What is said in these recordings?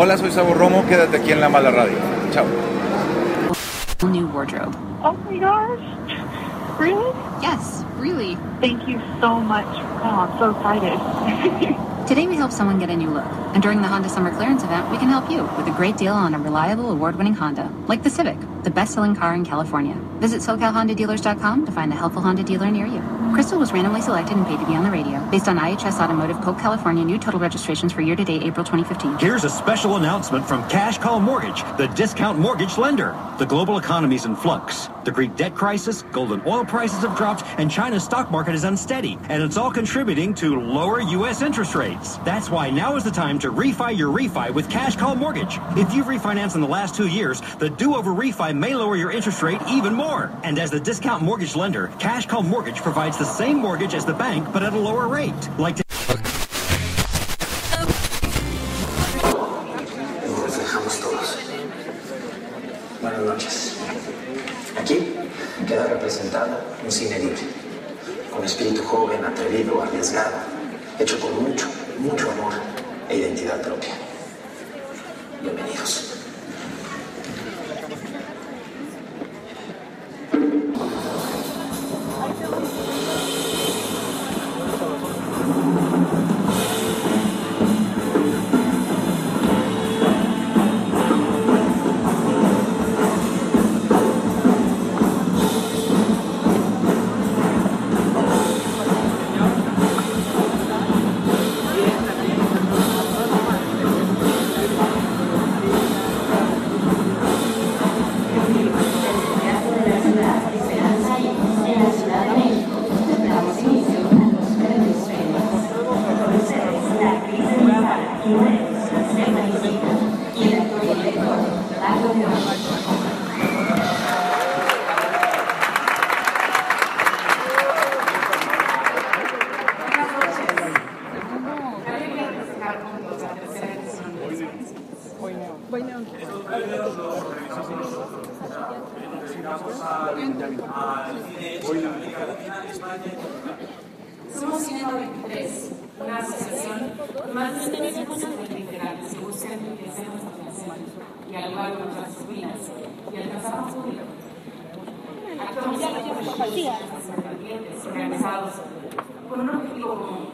Hola, soy Sabo Romo, quédate aquí en La Mala Radio. Chao. New wardrobe. Oh my gosh. Really? Yes, really. Thank you so much. Oh, I'm so excited. Today we help someone get a new look. And during the Honda Summer Clearance event, we can help you with a great deal on a reliable, award-winning Honda, like the Civic, the best-selling car in California. Visit SoCalHondaDealers.com to find a helpful Honda dealer near you. Crystal was randomly selected and paid to be on the radio based on IHS Automotive Polk, California new total registrations for year-to-date April 2015. Here's a special announcement from Cash Call Mortgage, the discount mortgage lender. The global economy's in flux. The Greek debt crisis, golden oil prices have dropped, and China's stock market is unsteady. And it's all contributing to lower U.S. interest rates. That's why now is the time to refi your refi with Cash Call Mortgage. If you've refinanced in the last two years, the do-over refi may lower your interest rate even more. And as the discount mortgage lender, Cash Call Mortgage provides the same mortgage as the bank, but at a lower rate. Like hecho con mucho, mucho Somos 123, una asociación con más de 750 integrantes que buscan enriquecer nuestra nación, dialogar con nuestras ruinas y alcanzar más público. Con un objetivo común,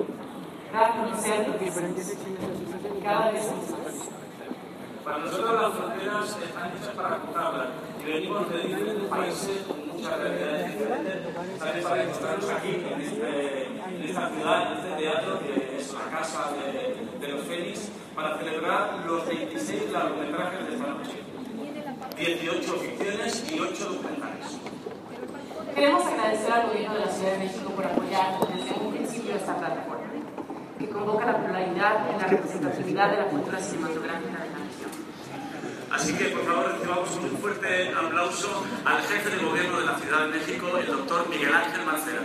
dar a conocer lo que somos, cada vez más. Para nosotros las fronteras están hechas para cruzarlas y venimos de diferentes países con muchas realidades diferentes. ¿sabes? Para encontrarnos aquí, en, este- en esta ciudad, en este teatro que es la casa de, los Fénix, para celebrar los 26 largometrajes de esta noche. 18 ficciones y 8 documentales. Queremos agradecer al Gobierno de la Ciudad de México por apoyar desde un principio esta plataforma, que convoca la pluralidad en la representatividad de la cultura cinematográfica de la región. Así que, por favor, recibamos un fuerte aplauso al jefe de gobierno de la Ciudad de México, el doctor Miguel Ángel Marcela.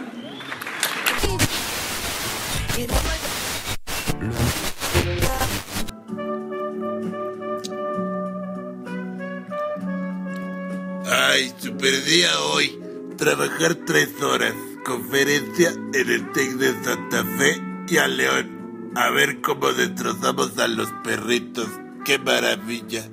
Ay, super día hoy. Trabajar tres horas. Conferencia en el TEC de Santa Fe y a León. A ver cómo destrozamos a los perritos. ¡Qué maravilla!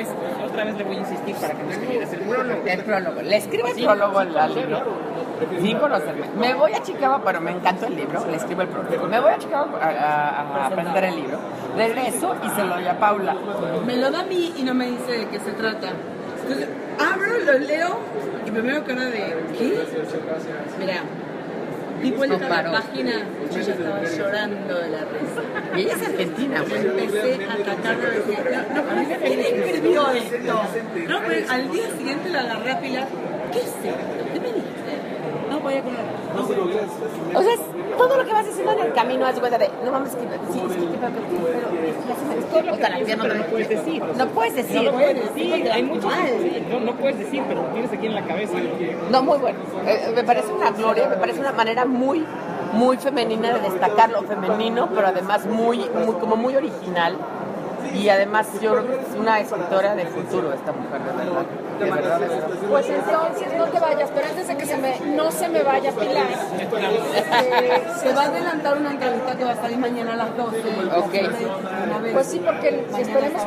Pues, otra vez le voy a insistir para que no escribieras el prólogo. El prólogo. Le escribo el prólogo al libro. Sin conocerme. Me voy a Chicago, pero me encantó el libro. Le escribo el prólogo. Me voy a Chicago a, aprender el libro. Regreso y se lo doy a Paula. Me lo da a mí y no me dice de qué se trata. Abro, lo leo y primero que nada de. ¿Qué? Mira di vuelta No a la página, yo ya estaba llorando de la risa. Y ella es argentina, güey. Empecé a atacarlo y decía, no, no, ¿quién escribió esto? No, pero al día siguiente la agarré a Pilar. ¿Qué es esto? ¿Qué me dijiste? No voy a comer. O sea, todo lo que vas haciendo en el camino, haz cuenta de, no mames, que, sí, es que, que, pero. O sea, la no te lo puedes decir. No puedes decir. No puedes decir, hay muchos no, no puedes decir, pero lo tienes aquí en la cabeza. No, muy bueno. Eh, me parece una gloria, me parece una manera muy, muy femenina de destacar lo femenino, pero además muy, muy como muy original. Y además yo creo que es una escritora del futuro esta mujer, de verdad. De verdad, de verdad. Pues entonces no te vayas, pero antes de que se me, no se me vaya Pilar, Eh, se va a adelantar una entrevista que va a salir mañana a las 12. Ok. Pues sí, porque esperemos.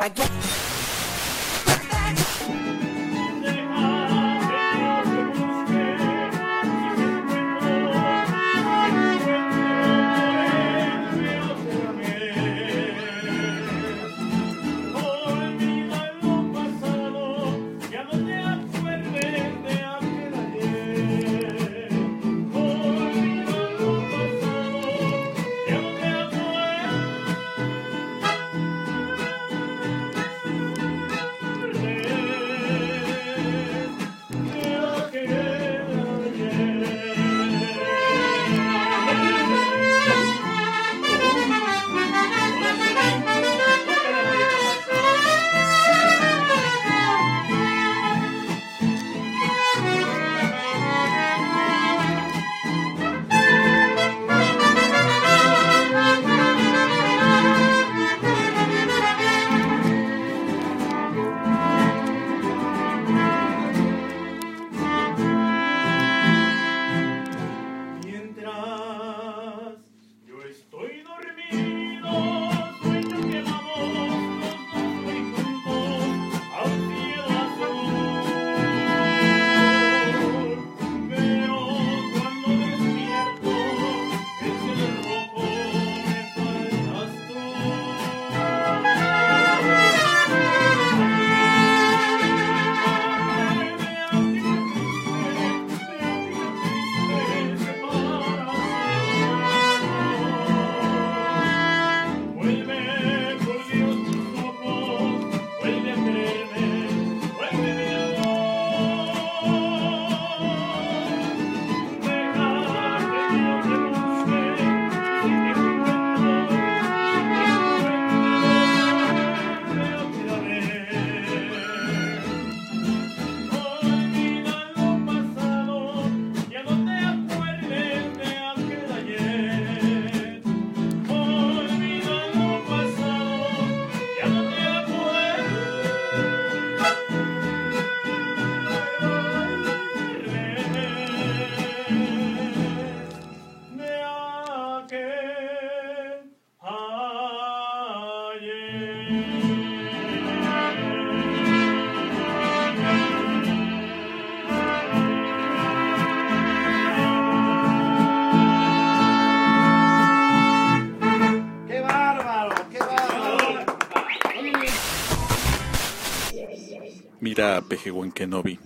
Pejehuén Kenobi,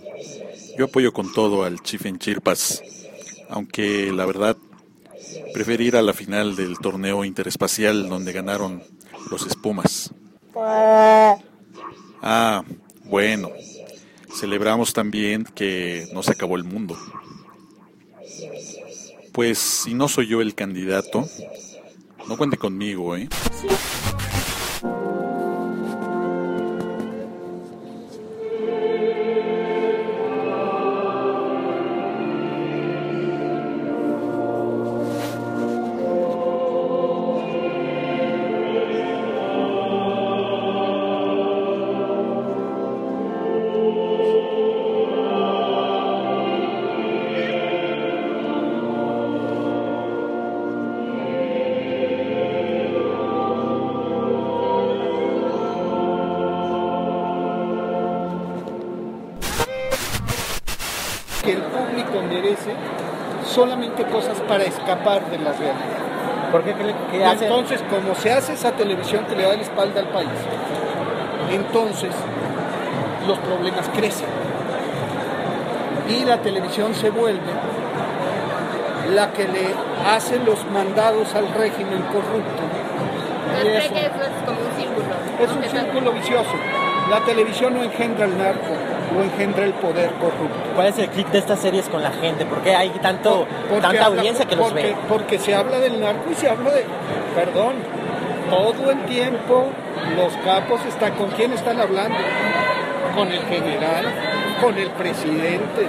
yo apoyo con todo al Chief en Chirpas, aunque la verdad preferí ir a la final del torneo interespacial donde ganaron los Espumas. Ah, bueno, celebramos también que no se acabó el mundo. Pues si no soy yo el candidato, no cuente conmigo, ¿eh? Ofrece solamente cosas para escapar de la realidad. ¿Por qué que hace? Entonces, como se hace esa televisión que le da la espalda al país, entonces los problemas crecen. Y la televisión se vuelve la que le hace los mandados al régimen corrupto. Y ¿Usted eso cree que eso es como un círculo? es un círculo vicioso. La televisión no engendra el narco, lo engendra el poder corrupto. ¿Cuál es el clic de estas series con la gente? ¿Por qué hay tanto, Porque tanta habla- audiencia que los ve? Porque se habla del narco y se habla de, perdón, todo el tiempo los capos están, ¿con quién están hablando? Con el general, con el presidente.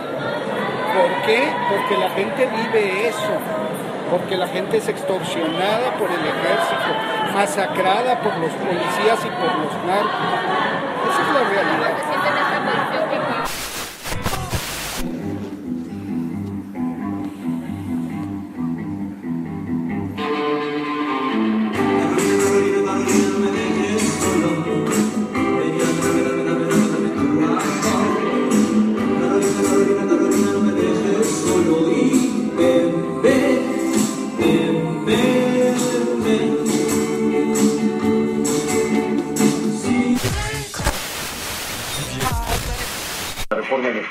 ¿Por qué? Porque la gente vive eso. Porque la gente es extorsionada por el ejército, masacrada por los policías y por los narcos. Esa es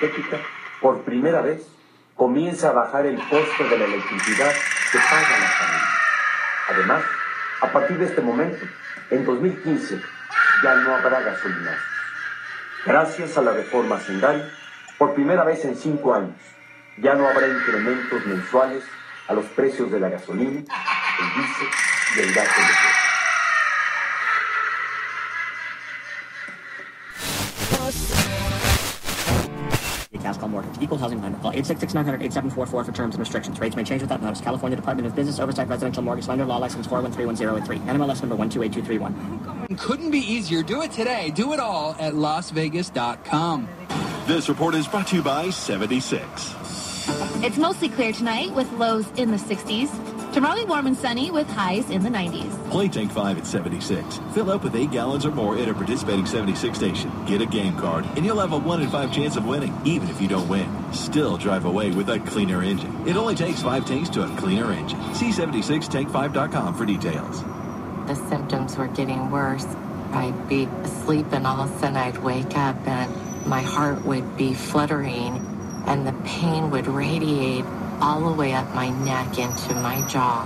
energética, por primera vez, comienza a bajar el costo de la electricidad que pagan las familias. Además, a partir de este momento, en 2015, ya no habrá gasolinazo. Gracias a la reforma hacendal, por primera vez en cinco años, ya no habrá incrementos mensuales a los precios de la gasolina, el diésel y el gas eléctrico. Cash Call Mortgage, Equal Housing Lender. Call 866-900-8744 for terms and restrictions. Rates may change without notice. California Department of Business Oversight Residential Mortgage Lender. Law License 4131083. NMLS number 128231. Couldn't be easier. Do it today. Do it all at LasVegas.com. This report is brought to you by 76. It's mostly clear tonight with lows in the 60s. Tomorrow warm and sunny with highs in the 90s. Play Tank 5 at 76. Fill up with 8 gallons or more at a participating 76 station. Get a game card, and you'll have a 1 in 5 chance of winning, even if you don't win. Still drive away with a cleaner engine. It only takes 5 tanks to a cleaner engine. See 76tank5.com for details. the symptoms were getting worse. I'd be asleep and all of a sudden I'd wake up and my heart would be fluttering and the pain would radiate all the way up my neck into my jaw.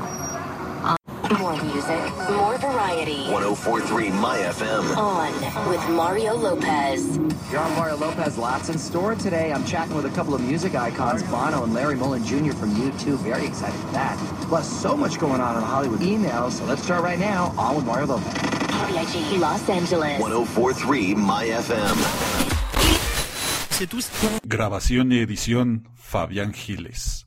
Um, more music, more variety. 1043 My FM. On with Mario Lopez. You're on Mario Lopez, lots in store today. I'm chatting with a couple of music icons, Bono and Larry Mullen Jr. from U2. Very excited for that. Plus, so much going on in Hollywood email. So let's start right now. On with Mario Lopez. WIG Los Angeles. 1043 My FM. Grabación y edición Fabián Giles.